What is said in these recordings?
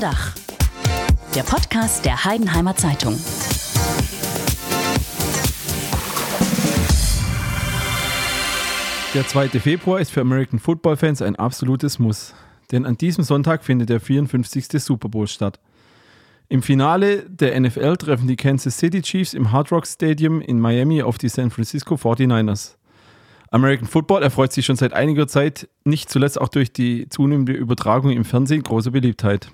Dach. Der Podcast der Heidenheimer Zeitung. Der 2. Februar ist für American Football Fans ein absolutes Muss. Denn an diesem Sonntag findet der 54. Super Bowl statt. Im Finale der NFL treffen die Kansas City Chiefs im Hard Rock Stadium in Miami auf die San Francisco 49ers. American Football erfreut sich schon seit einiger Zeit, nicht zuletzt auch durch die zunehmende Übertragung im Fernsehen, großer Beliebtheit.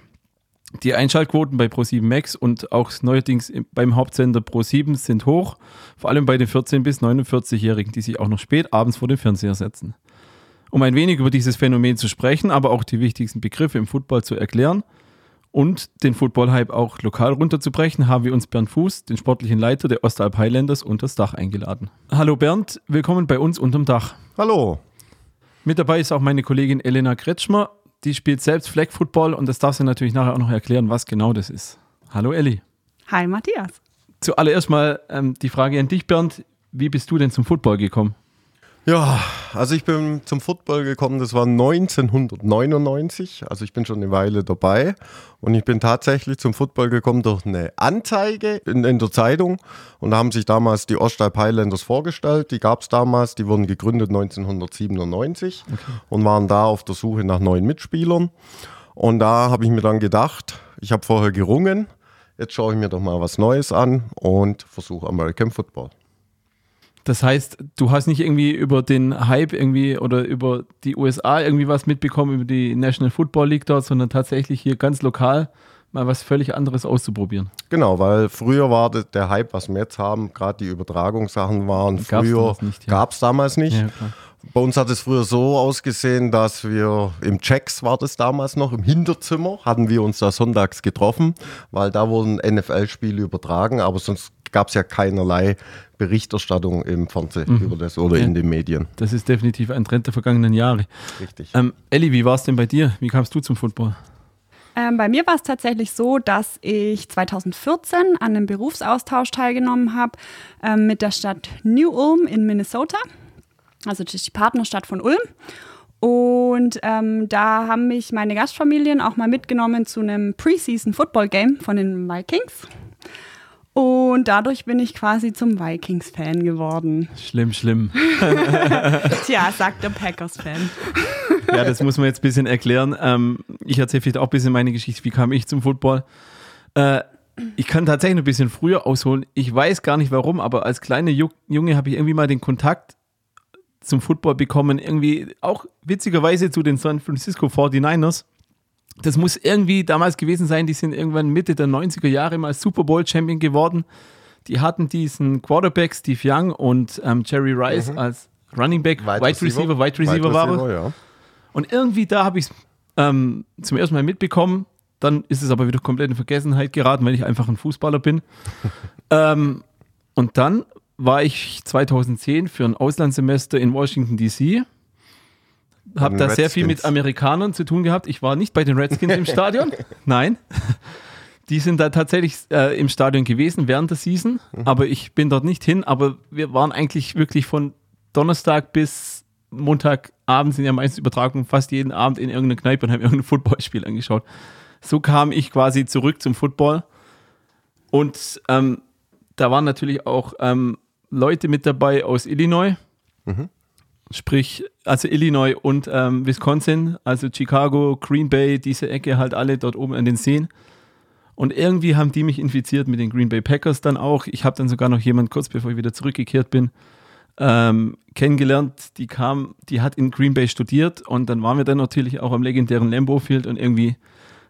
Die Einschaltquoten bei Pro7 Max und auch neuerdings beim Hauptsender Pro7 sind hoch, vor allem bei den 14- bis 49-Jährigen, die sich auch noch spät abends vor den Fernseher setzen. Um ein wenig über dieses Phänomen zu sprechen, aber auch die wichtigsten Begriffe im Football zu erklären und den Football-Hype auch lokal runterzubrechen, haben wir uns Bernd Fuß, den sportlichen Leiter der Ostalb Highlanders, unter das Dach eingeladen. Hallo Bernd, willkommen bei uns unterm Dach. Hallo. Mit dabei ist auch meine Kollegin Elena Kretschmer, die spielt selbst Flag Football und das darf sie natürlich nachher auch noch erklären, was genau das ist. Hallo Elli. Hi Matthias. Zuallererst mal ähm, die Frage an dich, Bernd. Wie bist du denn zum Football gekommen? Ja, also ich bin zum Football gekommen, das war 1999, also ich bin schon eine Weile dabei. Und ich bin tatsächlich zum Football gekommen durch eine Anzeige in, in der Zeitung. Und da haben sich damals die Ostalb Highlanders vorgestellt, die gab es damals, die wurden gegründet 1997 okay. und waren da auf der Suche nach neuen Mitspielern. Und da habe ich mir dann gedacht, ich habe vorher gerungen, jetzt schaue ich mir doch mal was Neues an und versuche American Football. Das heißt, du hast nicht irgendwie über den Hype irgendwie oder über die USA irgendwie was mitbekommen, über die National Football League dort, sondern tatsächlich hier ganz lokal mal was völlig anderes auszuprobieren. Genau, weil früher war der Hype, was wir jetzt haben, gerade die Übertragungssachen waren, gab's früher gab es damals nicht. Ja, Bei uns hat es früher so ausgesehen, dass wir im Checks war das damals noch, im Hinterzimmer hatten wir uns da sonntags getroffen, weil da wurden NFL-Spiele übertragen, aber sonst gab es ja keinerlei Berichterstattung im Fernsehen mhm. über das oder ja. in den Medien. Das ist definitiv ein Trend der vergangenen Jahre. Richtig. Ähm, Elli, wie war es denn bei dir? Wie kamst du zum Football? Ähm, bei mir war es tatsächlich so, dass ich 2014 an einem Berufsaustausch teilgenommen habe ähm, mit der Stadt New Ulm in Minnesota. Also das ist die Partnerstadt von Ulm. Und ähm, da haben mich meine Gastfamilien auch mal mitgenommen zu einem Preseason Football Game von den Vikings. Und dadurch bin ich quasi zum Vikings-Fan geworden. Schlimm, schlimm. Tja, sagt der Packers-Fan. ja, das muss man jetzt ein bisschen erklären. Ähm, ich erzähle vielleicht auch ein bisschen meine Geschichte. Wie kam ich zum Football? Äh, ich kann tatsächlich ein bisschen früher ausholen. Ich weiß gar nicht warum, aber als kleiner Junge habe ich irgendwie mal den Kontakt zum Football bekommen. Irgendwie auch witzigerweise zu den San Francisco 49ers das muss irgendwie damals gewesen sein, die sind irgendwann Mitte der 90er Jahre mal Super Bowl Champion geworden. Die hatten diesen Quarterback Steve Young und ähm, Jerry Rice mhm. als Running Back, Wide, Wide Receiver, Wide Receiver, Wide war Receiver, ja. Und irgendwie da habe ich es ähm, zum ersten Mal mitbekommen. Dann ist es aber wieder komplett in Vergessenheit geraten, weil ich einfach ein Fußballer bin. ähm, und dann war ich 2010 für ein Auslandssemester in Washington DC habe da sehr viel mit Amerikanern zu tun gehabt. Ich war nicht bei den Redskins im Stadion. Nein. Die sind da tatsächlich äh, im Stadion gewesen während der Season, mhm. aber ich bin dort nicht hin. Aber wir waren eigentlich wirklich von Donnerstag bis Montagabend sind ja meistens Übertragungen fast jeden Abend in irgendeiner Kneipe und haben irgendein Footballspiel angeschaut. So kam ich quasi zurück zum Football. Und ähm, da waren natürlich auch ähm, Leute mit dabei aus Illinois. Mhm sprich, also Illinois und ähm, Wisconsin, also Chicago, Green Bay, diese Ecke halt alle dort oben an den Seen. Und irgendwie haben die mich infiziert mit den Green Bay Packers dann auch. Ich habe dann sogar noch jemand, kurz bevor ich wieder zurückgekehrt bin, ähm, kennengelernt, die kam, die hat in Green Bay studiert und dann waren wir dann natürlich auch am legendären Lambeau Field und irgendwie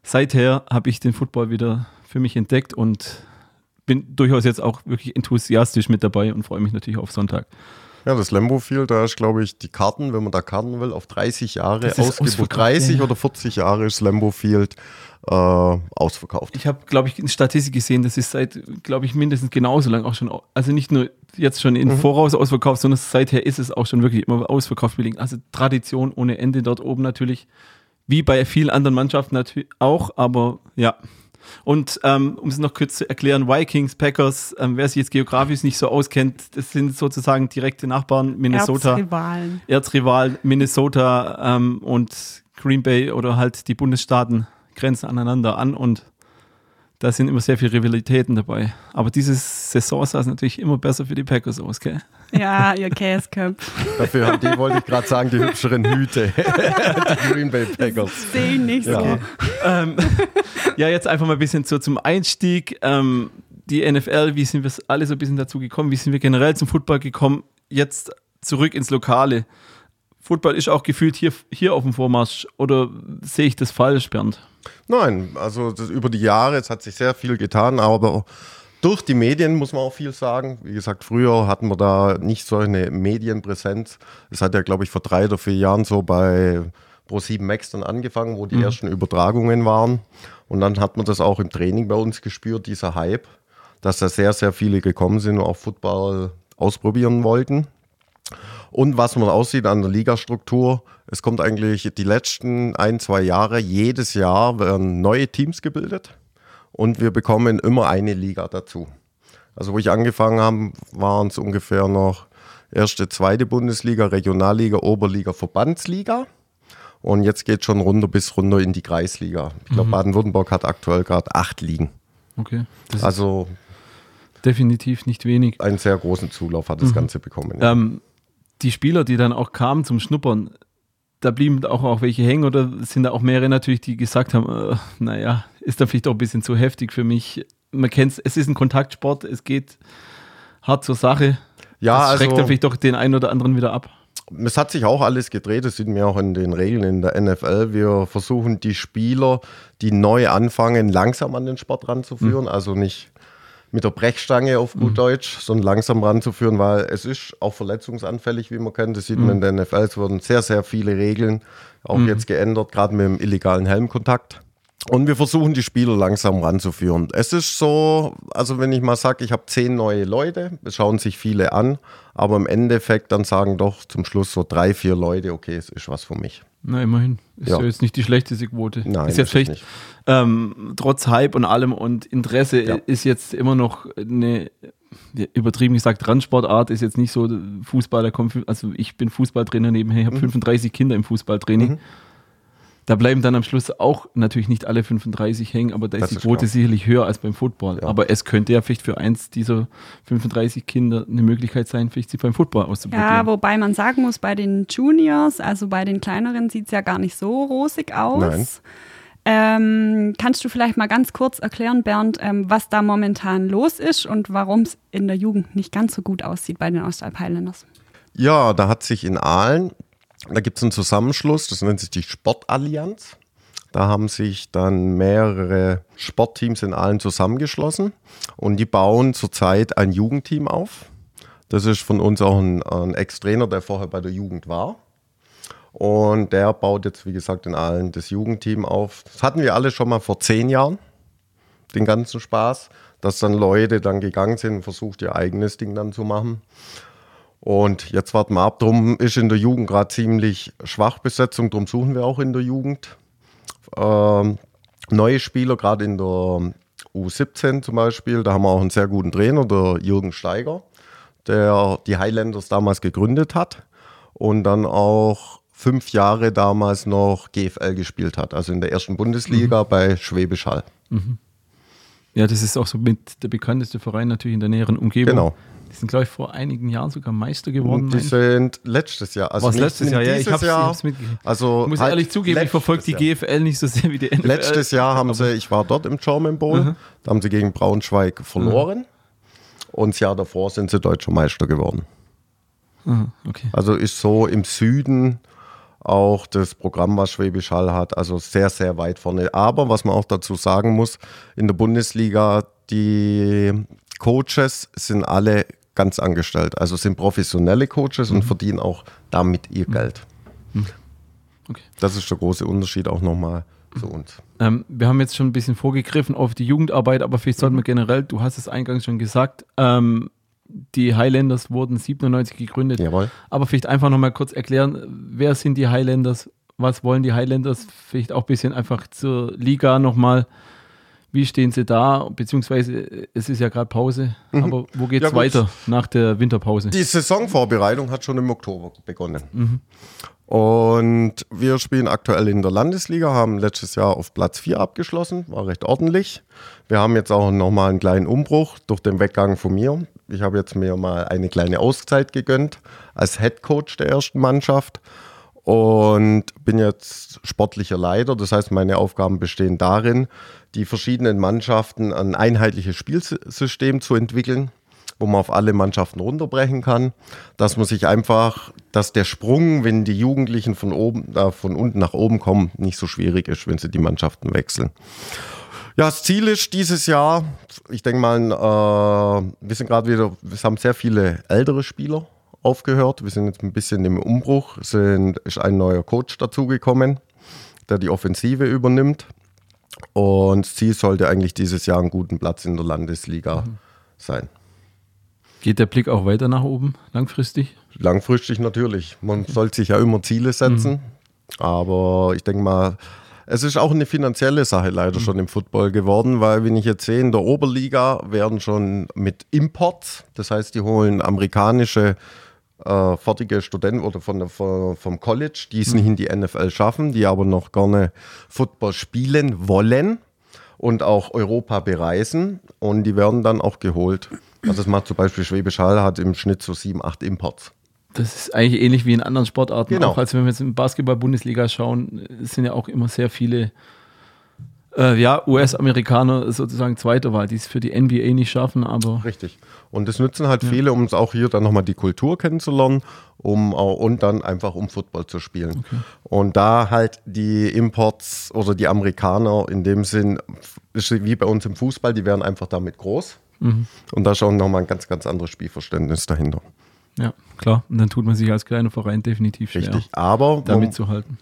seither habe ich den Football wieder für mich entdeckt und bin durchaus jetzt auch wirklich enthusiastisch mit dabei und freue mich natürlich auf Sonntag. Ja, das Lambo Field, da ist, glaube ich, die Karten, wenn man da Karten will, auf 30 Jahre ausgebucht. 30 ja. oder 40 Jahre ist Lambo Field äh, ausverkauft. Ich habe, glaube ich, eine Statistik gesehen, das ist seit, glaube ich, mindestens genauso lang auch schon, also nicht nur jetzt schon in mhm. Voraus ausverkauft, sondern seither ist es auch schon wirklich immer ausverkauft belegt. Also Tradition ohne Ende dort oben natürlich, wie bei vielen anderen Mannschaften natürlich auch, aber ja, und ähm, um es noch kurz zu erklären, Vikings, Packers, ähm, wer sich jetzt geografisch nicht so auskennt, das sind sozusagen direkte Nachbarn, Minnesota. Erzrivalen. Erzrival, Minnesota ähm, und Green Bay oder halt die Bundesstaaten grenzen aneinander an und da sind immer sehr viele Rivalitäten dabei. Aber diese Saison sah es natürlich immer besser für die Packers aus, gell? Ja, ihr Käseköpf. Dafür haben die, wollte ich gerade sagen, die hübscheren Hüte. die Green Bay Packers. Sehe ich nicht Ja. so. ähm, ja, jetzt einfach mal ein bisschen so zum Einstieg. Ähm, die NFL, wie sind wir alle so ein bisschen dazu gekommen? Wie sind wir generell zum Football gekommen? Jetzt zurück ins Lokale. Football ist auch gefühlt hier, hier auf dem Vormarsch. Oder sehe ich das falsch, Bernd? Nein, also das, über die Jahre, es hat sich sehr viel getan, aber durch die Medien muss man auch viel sagen. Wie gesagt, früher hatten wir da nicht so eine Medienpräsenz. Es hat ja, glaube ich, vor drei oder vier Jahren so bei Pro7 Max dann angefangen, wo die ersten Übertragungen waren. Und dann hat man das auch im Training bei uns gespürt, dieser Hype, dass da sehr, sehr viele gekommen sind und auch Football ausprobieren wollten. Und was man aussieht an der Ligastruktur, es kommt eigentlich die letzten ein, zwei Jahre, jedes Jahr werden neue Teams gebildet und wir bekommen immer eine Liga dazu. Also wo ich angefangen habe, waren es ungefähr noch erste, zweite Bundesliga, Regionalliga, Oberliga, Verbandsliga. Und jetzt geht schon runter bis runter in die Kreisliga. Ich glaube, Baden-Württemberg hat aktuell gerade acht Ligen. Okay. Also definitiv nicht wenig. einen sehr großen Zulauf hat das Ganze bekommen. Ähm, die Spieler, die dann auch kamen zum Schnuppern, da blieben auch, auch welche hängen oder sind da auch mehrere natürlich, die gesagt haben, äh, naja, ist da vielleicht doch ein bisschen zu heftig für mich. Man kennt es, es ist ein Kontaktsport, es geht hart zur Sache. Ja, das schreckt also- dann vielleicht doch den einen oder anderen wieder ab. Es hat sich auch alles gedreht, das sieht man auch in den Regeln in der NFL. Wir versuchen die Spieler, die neu anfangen, langsam an den Sport ranzuführen. Also nicht mit der Brechstange auf gut Deutsch, sondern langsam ranzuführen, weil es ist auch verletzungsanfällig, wie man kennt. Das sieht man in der NFL. Es wurden sehr, sehr viele Regeln auch jetzt geändert, gerade mit dem illegalen Helmkontakt. Und wir versuchen die Spieler langsam ranzuführen. Es ist so, also wenn ich mal sage, ich habe zehn neue Leute, es schauen sich viele an, aber im Endeffekt dann sagen doch zum Schluss so drei, vier Leute, okay, es ist was für mich. Na, immerhin. Ist ja, Ja. jetzt nicht die schlechteste Quote. Nein, ist jetzt nicht. ähm, trotz Hype und allem und Interesse Ja. ist jetzt immer noch eine, übertrieben gesagt, Randsportart ist jetzt nicht so, Fußballer kommt, also ich bin Fußballtrainer nebenher, ich habe Mhm. 35 Kinder im Fußballtraining. Da bleiben dann am Schluss auch natürlich nicht alle 35 hängen, aber da ist Das die ist Quote klar. sicherlich höher als beim Football. Ja. Aber es könnte ja vielleicht für eins dieser 35 Kinder eine Möglichkeit sein, vielleicht sie beim Football auszuprobieren. Ja, wobei man sagen muss, bei den Juniors, also bei den kleineren, sieht es ja gar nicht so rosig aus. Nein. Ähm, kannst du vielleicht mal ganz kurz erklären, Bernd, ähm, was da momentan los ist und warum es in der Jugend nicht ganz so gut aussieht bei den Ostalb Highlanders? Ja, da hat sich in Aalen, da gibt es einen Zusammenschluss, das nennt sich die Sportallianz. Da haben sich dann mehrere Sportteams in Aalen zusammengeschlossen und die bauen zurzeit ein Jugendteam auf. Das ist von uns auch ein, ein Ex-Trainer, der vorher bei der Jugend war. Und der baut jetzt, wie gesagt, in Aalen das Jugendteam auf. Das hatten wir alle schon mal vor zehn Jahren, den ganzen Spaß, dass dann Leute dann gegangen sind und versucht, ihr eigenes Ding dann zu machen. Und jetzt warten wir ab. Drum ist in der Jugend gerade ziemlich schwach Besetzung. Drum suchen wir auch in der Jugend ähm, neue Spieler, gerade in der U17 zum Beispiel. Da haben wir auch einen sehr guten Trainer, der Jürgen Steiger, der die Highlanders damals gegründet hat und dann auch fünf Jahre damals noch GFL gespielt hat, also in der ersten Bundesliga bei Schwäbisch Hall. Ja, das ist auch so mit der bekannteste Verein natürlich in der näheren Umgebung. Genau. Die sind, glaube ich, vor einigen Jahren sogar Meister geworden. Die sind letztes Jahr. Also nicht- letztes Jahr? Ja, ich Jahr. hab's mitgekriegt. Also Ich muss halt ehrlich zugeben, ich verfolge die Jahr. GFL nicht so sehr wie die NFL. Letztes Jahr haben sie, ich war dort im German Bowl, da haben sie gegen Braunschweig verloren. Und das Jahr davor sind sie deutscher Meister geworden. Aha, okay. Also ist so im Süden auch das Programm, was Schwäbisch Hall hat, also sehr, sehr weit vorne. Aber was man auch dazu sagen muss, in der Bundesliga, die Coaches sind alle ganz angestellt. Also sind professionelle Coaches und verdienen auch damit ihr Geld. Okay. Das ist der große Unterschied auch nochmal zu uns. Ähm, wir haben jetzt schon ein bisschen vorgegriffen auf die Jugendarbeit, aber vielleicht sollten wir generell, du hast es eingangs schon gesagt, ähm, die Highlanders wurden 97 gegründet. Jawohl. Aber vielleicht einfach nochmal kurz erklären, wer sind die Highlanders, was wollen die Highlanders, vielleicht auch ein bisschen einfach zur Liga nochmal. Wie stehen Sie da? Beziehungsweise äh, es ist ja gerade Pause, aber wo geht es Mhm. Ja, weiter nach der Winterpause? Die Saisonvorbereitung hat schon im Oktober begonnen. Und wir spielen aktuell in der Landesliga, haben letztes Jahr auf Platz 4 abgeschlossen, war recht ordentlich. Wir haben jetzt auch nochmal einen kleinen Umbruch durch den Weggang von mir. Ich habe jetzt mir mal eine kleine Auszeit gegönnt als Head Coach der ersten Mannschaft und bin jetzt sportlicher Leiter. Das heißt, meine Aufgaben bestehen darin, die verschiedenen Mannschaften ein einheitliches Spielsystem zu entwickeln, wo man auf alle Mannschaften runterbrechen kann, dass man sich einfach, dass der Sprung, wenn die Jugendlichen von oben, äh, von unten nach oben kommen, nicht so schwierig ist, wenn sie die Mannschaften wechseln. Ja, das Ziel ist dieses Jahr, ich denke mal, äh, wir sind gerade wieder, wir haben sehr viele ältere Spieler aufgehört. Wir sind jetzt ein bisschen im Umbruch. Sind, ist ein neuer Coach dazugekommen, der die Offensive übernimmt. Und Ziel sollte eigentlich dieses Jahr einen guten Platz in der Landesliga sein. Geht der Blick auch weiter nach oben, langfristig? Langfristig natürlich. Man sollte sich ja immer Ziele setzen. Aber ich denke mal, es ist auch eine finanzielle Sache leider schon im Football geworden, weil wenn ich jetzt sehe, in der Oberliga werden schon mit Imports, das heißt, die holen amerikanische äh, fertige Studenten oder von der, vom College, die es nicht in die NFL schaffen, die aber noch gerne Football spielen wollen und auch Europa bereisen und die werden dann auch geholt. Also das macht zum Beispiel Schwäbisch Hall hat im Schnitt so sieben, acht Imports. Das ist eigentlich ähnlich wie in anderen Sportarten. Genau. Auch als wenn wir jetzt in Basketball-Bundesliga schauen, sind ja auch immer sehr viele äh, ja, US-Amerikaner sozusagen zweiter Wahl, die es für die NBA nicht schaffen, aber Richtig. Und das nützen halt viele, um es auch hier dann nochmal die Kultur kennenzulernen, um und dann einfach um Football zu spielen. Und da halt die Imports oder die Amerikaner in dem Sinn, wie bei uns im Fußball, die werden einfach damit groß. Und da auch nochmal ein ganz, ganz anderes Spielverständnis dahinter. ja, klar. Und dann tut man sich als kleiner Verein definitiv schwer, Richtig. Aber da man, mitzuhalten.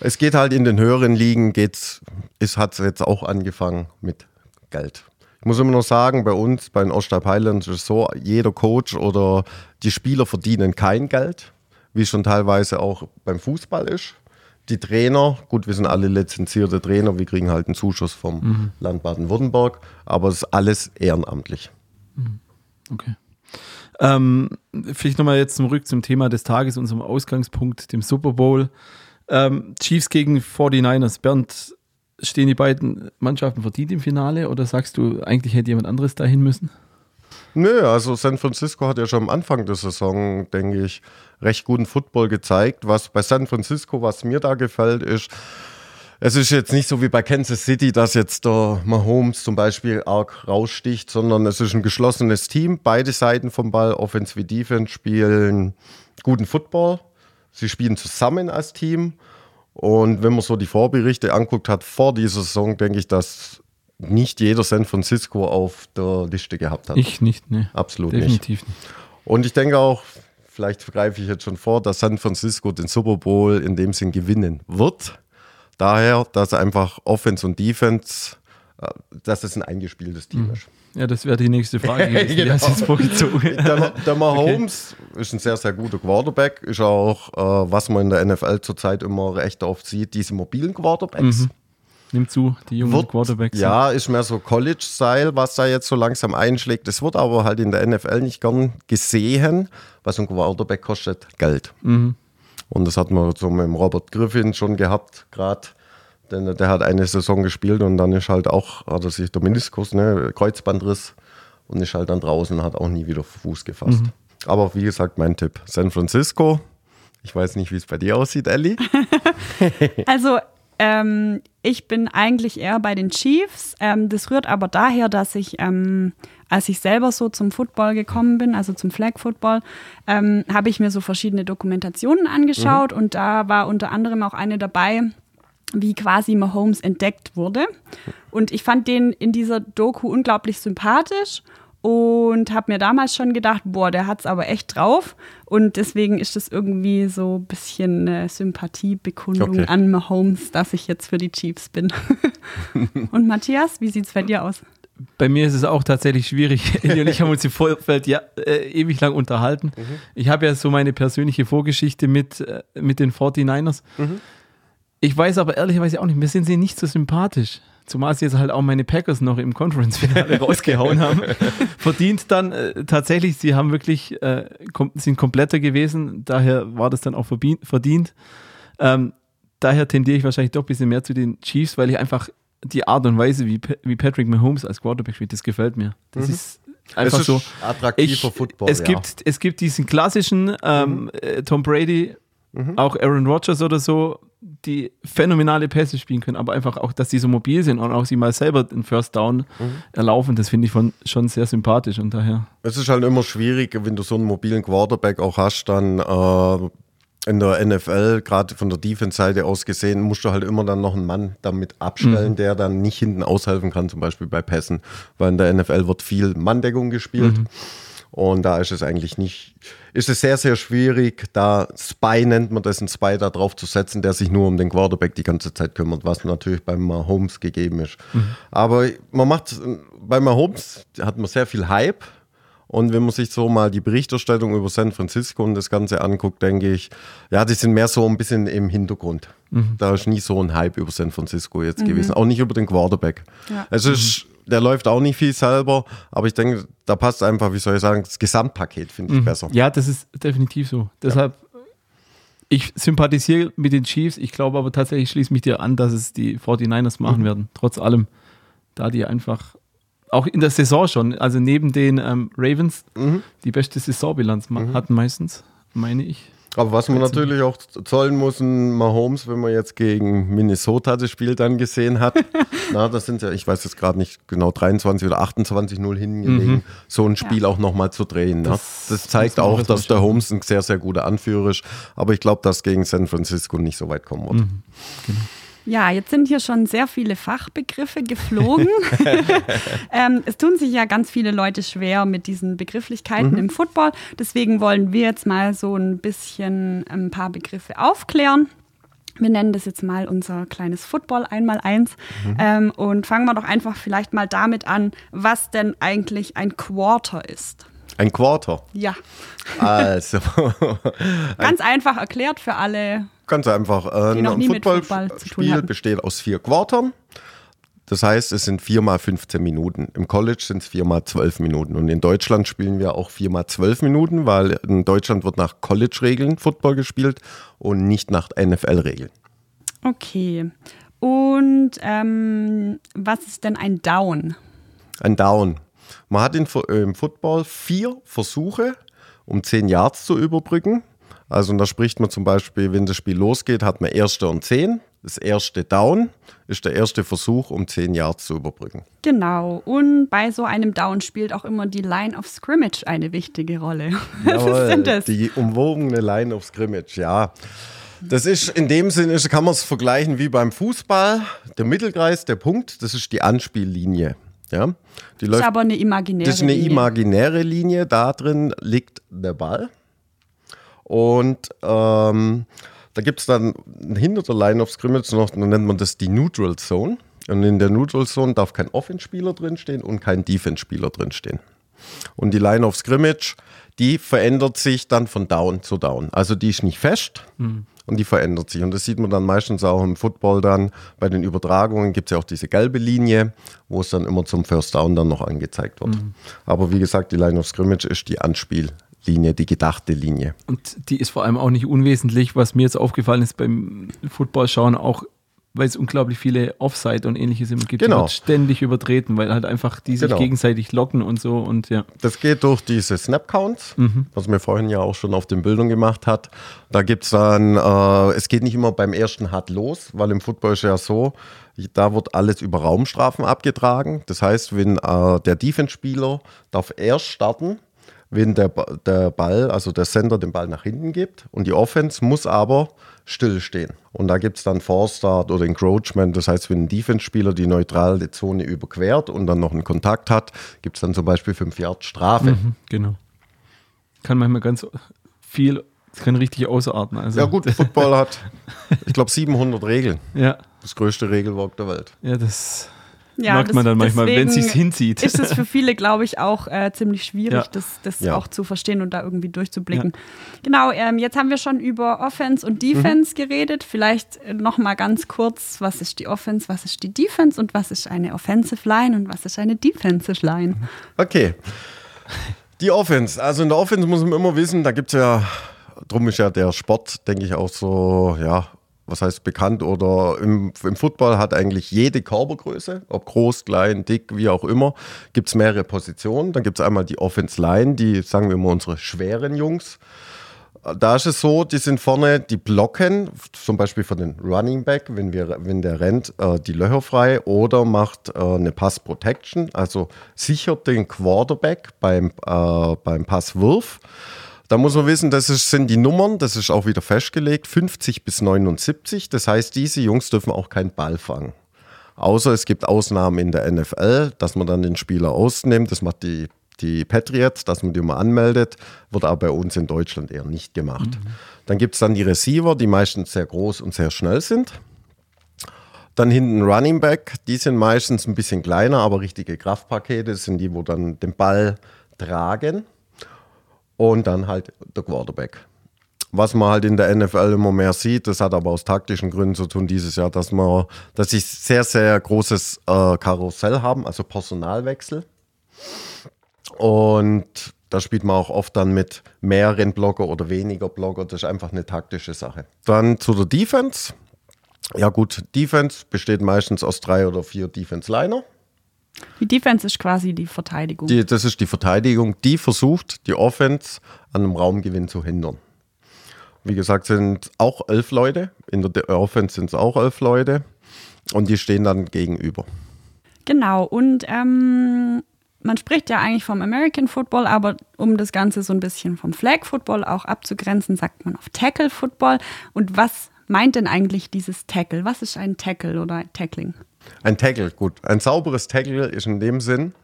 Es geht halt in den höheren Ligen, geht's, es hat jetzt auch angefangen mit Geld. Ich muss immer noch sagen, bei uns, bei den Ostalb Highlands ist es so, jeder Coach oder die Spieler verdienen kein Geld, wie es schon teilweise auch beim Fußball ist. Die Trainer, gut, wir sind alle lizenzierte Trainer, wir kriegen halt einen Zuschuss vom Land Baden-Württemberg, aber es ist alles ehrenamtlich. Okay. Ähm, vielleicht nochmal jetzt zurück zum Thema des Tages, unserem Ausgangspunkt, dem Super Bowl. Ähm, Chiefs gegen 49ers. Bernd, stehen die beiden Mannschaften verdient im Finale oder sagst du, eigentlich hätte jemand anderes dahin müssen? Nö, also San Francisco hat ja schon am Anfang der Saison, denke ich, recht guten Football gezeigt. Was bei San Francisco, was mir da gefällt, ist, es ist jetzt nicht so wie bei Kansas City, dass jetzt der Mahomes zum Beispiel arg raussticht, sondern es ist ein geschlossenes Team. Beide Seiten vom Ball, Offense wie Defense, spielen guten Football. Sie spielen zusammen als Team. Und wenn man so die Vorberichte anguckt hat vor dieser Saison, denke ich, dass nicht jeder San Francisco auf der Liste gehabt hat. Ich nicht, ne. Absolut nicht. Definitiv nicht. Und ich denke auch, vielleicht greife ich jetzt schon vor, dass San Francisco den Super Bowl in dem Sinn gewinnen wird. Daher, dass einfach Offense und Defense, äh, dass es ein eingespieltes Team ist. Ja, das wäre die nächste Frage. gewesen. Die Genau. du jetzt vorgezogen. Der, der Mahomes ist ein sehr, sehr guter Quarterback. Ist auch, äh, was man in der NFL zurzeit immer recht oft sieht, diese mobilen Quarterbacks. Nimmt zu, die jungen Wird, Quarterbacks. Ja, ist mehr so College-Style, was da jetzt so langsam einschlägt. Es wird aber halt in der NFL nicht gern gesehen, was ein Quarterback kostet. Geld. Mhm. Und das hat man so mit Robert Griffin schon gehabt, gerade. Denn der hat eine Saison gespielt und dann ist halt auch, hat er sich der Meniskus, ne, Kreuzbandriss und ist halt dann draußen, hat auch nie wieder Fuß gefasst. Mhm. Aber wie gesagt, mein Tipp: San Francisco. Ich weiß nicht, wie es bei dir aussieht, Ellie. Also ähm, ich bin eigentlich eher bei den Chiefs. Ähm, das rührt aber daher, dass ich, ähm, als ich selber so zum Football gekommen bin, also zum Flag Football, ähm, habe ich mir so verschiedene Dokumentationen angeschaut und da war unter anderem auch eine dabei, wie quasi Mahomes entdeckt wurde. Und ich fand den in dieser Doku unglaublich sympathisch und habe mir damals schon gedacht, boah, der hat's aber echt drauf. Und deswegen ist das irgendwie so ein bisschen eine Sympathiebekundung Okay. an Mahomes, dass ich jetzt für die Chiefs bin. und Matthias, wie sieht's bei dir aus? Bei mir ist es auch tatsächlich schwierig. Elli und ich haben uns im Vorfeld ja äh, ewig lang unterhalten. Ich habe ja so meine persönliche Vorgeschichte mit, äh, mit den 49ers. Ich weiß aber ehrlicherweise auch nicht, mir sind sie nicht so sympathisch. zumal sie jetzt halt auch meine Packers noch im Conference-Finale rausgehauen haben, verdient dann äh, tatsächlich, sie haben wirklich, äh, kom sind kompletter gewesen, daher war das dann auch verdient. Ähm, daher tendiere ich wahrscheinlich doch ein bisschen mehr zu den Chiefs, weil ich einfach die Art und Weise, wie, wie Patrick Mahomes als Quarterback spielt, das gefällt mir. Das mhm. ist einfach ist so. Attraktiver ich, Football. Es, ja. gibt, es gibt diesen klassischen ähm, mhm. Äh, Tom Brady, mhm. auch Aaron Rodgers oder so, die phänomenale Pässe spielen können, aber einfach auch, dass sie so mobil sind und auch sie mal selber den First Down mhm. erlaufen, das finde ich von, schon sehr sympathisch und daher. Es ist halt immer schwierig, wenn du so einen mobilen Quarterback auch hast, dann äh, in der NFL, gerade von der Defense-Seite aus gesehen, musst du halt immer dann noch einen Mann damit abstellen, mhm. der dann nicht hinten aushelfen kann, zum Beispiel bei Pässen. Weil in der NFL wird viel Manndeckung gespielt. Mhm. Und da ist es eigentlich nicht, ist es sehr, sehr schwierig, da Spy nennt man das, einen Spy da drauf zu setzen, der sich nur um den Quarterback die ganze Zeit kümmert, was natürlich beim Mahomes gegeben ist. Mhm. Aber man macht, bei Mahomes hat man sehr viel Hype und wenn man sich so mal die Berichterstattung über San Francisco und das Ganze anguckt, denke ich, ja, die sind mehr so ein bisschen im Hintergrund. Mhm. Da ist nie so ein Hype über San Francisco jetzt mhm. gewesen, auch nicht über den Quarterback. Ja. Es ist, der läuft auch nicht viel selber, aber ich denke, da passt einfach, wie soll ich sagen, das Gesamtpaket finde ich mhm. besser. Ja, das ist definitiv so. Deshalb, ja. ich sympathisiere mit den Chiefs, ich glaube aber tatsächlich, schließe mich dir an, dass es die 49ers machen mhm. werden, trotz allem. Da die einfach auch in der Saison schon, also neben den ähm, Ravens, mhm. die beste Saisonbilanz mhm. hatten meistens, meine ich. Aber was man natürlich auch zollen muss, Mahomes, wenn man jetzt gegen Minnesota das Spiel dann gesehen hat, na, das sind ja, ich weiß jetzt gerade nicht genau, 23 oder 28 0 hingelegen, mhm. so ein Spiel ja. auch nochmal zu drehen. Ne? Das, das, zeigt auch, dass der Holmes ein sehr, sehr guter Anführer ist. Aber ich glaube, dass gegen San Francisco nicht so weit kommen wird. Mhm. Genau. Ja, jetzt sind hier schon sehr viele Fachbegriffe geflogen. ähm, es tun sich ja ganz viele Leute schwer mit diesen Begrifflichkeiten mhm. im Football. Deswegen wollen wir jetzt mal so ein bisschen ein paar Begriffe aufklären. Wir nennen das jetzt mal unser kleines Football einmal eins mhm. ähm, und fangen wir doch einfach vielleicht mal damit an, was denn eigentlich ein Quarter ist. Ein Quarter? Ja. Also. Ganz einfach erklärt für alle. Ganz einfach. Äh, ein Footballspiel besteht aus vier Quartern. Das heißt, es sind vier mal 15 Minuten. Im College sind es vier mal 12 Minuten. Und in Deutschland spielen wir auch vier mal 12 Minuten, weil in Deutschland wird nach College-Regeln Football gespielt und nicht nach NFL-Regeln. Okay. Und ähm, was ist denn ein Down? Ein Down. Man hat in, im Football vier Versuche, um zehn Yards zu überbrücken. Also da spricht man zum Beispiel, wenn das Spiel losgeht, hat man erste und zehn. Das erste Down ist der erste Versuch, um zehn Yards zu überbrücken. Genau. Und bei so einem Down spielt auch immer die Line of Scrimmage eine wichtige Rolle. Jawohl, Was ist denn das? Die umwogene Line of Scrimmage, ja. Das ist in dem Sinne, kann man es vergleichen wie beim Fußball. Der Mittelkreis, der Punkt, das ist die Anspiellinie. Ja? Die das ist aber eine imaginäre Das ist eine Linie. imaginäre Linie. Da drin liegt der Ball. Und ähm, da gibt es dann hinter der Line of Scrimmage noch, dann nennt man das die Neutral Zone. Und in der Neutral Zone darf kein Offense-Spieler drinstehen und kein Defense-Spieler drinstehen. Und die Line of Scrimmage, die verändert sich dann von Down zu Down. Also die ist nicht fest, mhm und die verändert sich. Und das sieht man dann meistens auch im Football dann. Bei den Übertragungen gibt es ja auch diese gelbe Linie, wo es dann immer zum First Down dann noch angezeigt wird. Mhm. Aber wie gesagt, die Line of Scrimmage ist die Anspiellinie, die gedachte Linie. Und die ist vor allem auch nicht unwesentlich, was mir jetzt aufgefallen ist beim Football-Schauen, auch weil es unglaublich viele Offside und ähnliches immer gibt. Genau. Die wird ständig übertreten, weil halt einfach die sich genau. gegenseitig locken und so und ja. Das geht durch diese Snap-Counts, mhm. was mir vorhin ja auch schon auf den Bildern gemacht hat. Da gibt es dann, äh, es geht nicht immer beim ersten Hard los, weil im Football ist ja so, da wird alles über Raumstrafen abgetragen. Das heißt, wenn äh, der Defense-Spieler darf erst starten, wenn der, der Ball, also der Sender den Ball nach hinten gibt und die Offense muss aber stillstehen. Und da gibt es dann Forstart oder Encroachment, das heißt, wenn ein Defense-Spieler die neutrale Zone überquert und dann noch einen Kontakt hat, gibt es dann zum Beispiel 5 Yard Strafe. Mhm, genau. Kann manchmal ganz viel, kann richtig ausarten. Also. Ja gut, Football hat, ich glaube, 700 Regeln. Ja. Das größte Regelwerk der Welt. Ja, das Ja, Merkt das- man dann manchmal, wenn es sich hinzieht. Ist es für viele, glaube ich, auch äh, ziemlich schwierig, Ja. das, das Ja. auch zu verstehen und da irgendwie durchzublicken. Genau, ähm, jetzt haben wir schon über Offense und Defense geredet. Vielleicht äh, noch mal ganz kurz, was ist die Offense, was ist die Defense und was ist eine Offensive Line und was ist eine Defensive Line? Okay. Die Offense. Also in der Offense muss man immer wissen, da gibt es ja, drum ist ja der Sport, denke ich, auch so, ja, was heißt bekannt oder im, im Football hat eigentlich jede Körpergröße, ob groß, klein, dick, wie auch immer, gibt es mehrere Positionen. Dann gibt es einmal die Offense Line, die sagen wir immer unsere schweren Jungs. Da ist es so, die sind vorne, die blocken, zum Beispiel für den Running Back, wenn, wir, wenn der rennt, äh, die Löcher frei oder macht äh, eine Pass Protection, also sichert den Quarterback beim, äh, beim Passwurf. Da muss man wissen, das ist, sind die Nummern, das ist auch wieder festgelegt, 50 bis 79. Das heißt, diese Jungs dürfen auch keinen Ball fangen. Außer es gibt Ausnahmen in der NFL, dass man dann den Spieler ausnimmt. Das macht die, die Patriots, dass man die mal anmeldet. Wird aber bei uns in Deutschland eher nicht gemacht. Dann gibt es dann die Receiver, die meistens sehr groß und sehr schnell sind. Dann hinten Running Back, die sind meistens ein bisschen kleiner, aber richtige Kraftpakete Das sind die, wo dann den Ball tragen. Und dann halt der Quarterback. Was man halt in der NFL immer mehr sieht, das hat aber aus taktischen Gründen zu tun dieses Jahr, dass man, dass sie sehr, sehr großes äh, Karussell haben, also Personalwechsel. Und da spielt man auch oft dann mit mehreren Blocker oder weniger Blocker. Das ist einfach eine taktische Sache. Dann zu der Defense. Ja gut, Defense besteht meistens aus drei oder vier Defense-Liner. Die Defense ist quasi die Verteidigung. Die, das ist die Verteidigung, die versucht, die Offense an einem Raumgewinn zu hindern. Wie gesagt, sind auch elf Leute. In der De- Offense sind es auch elf Leute. Und die stehen dann gegenüber. Genau, und ähm, man spricht ja eigentlich vom American Football, aber um das Ganze so ein bisschen vom Flag Football auch abzugrenzen, sagt man auf Tackle Football. Und was meint denn eigentlich dieses Tackle? Was ist ein Tackle oder ein Tackling? Ein Tackle, gut. Ein sauberes Tackle ist in dem Sinn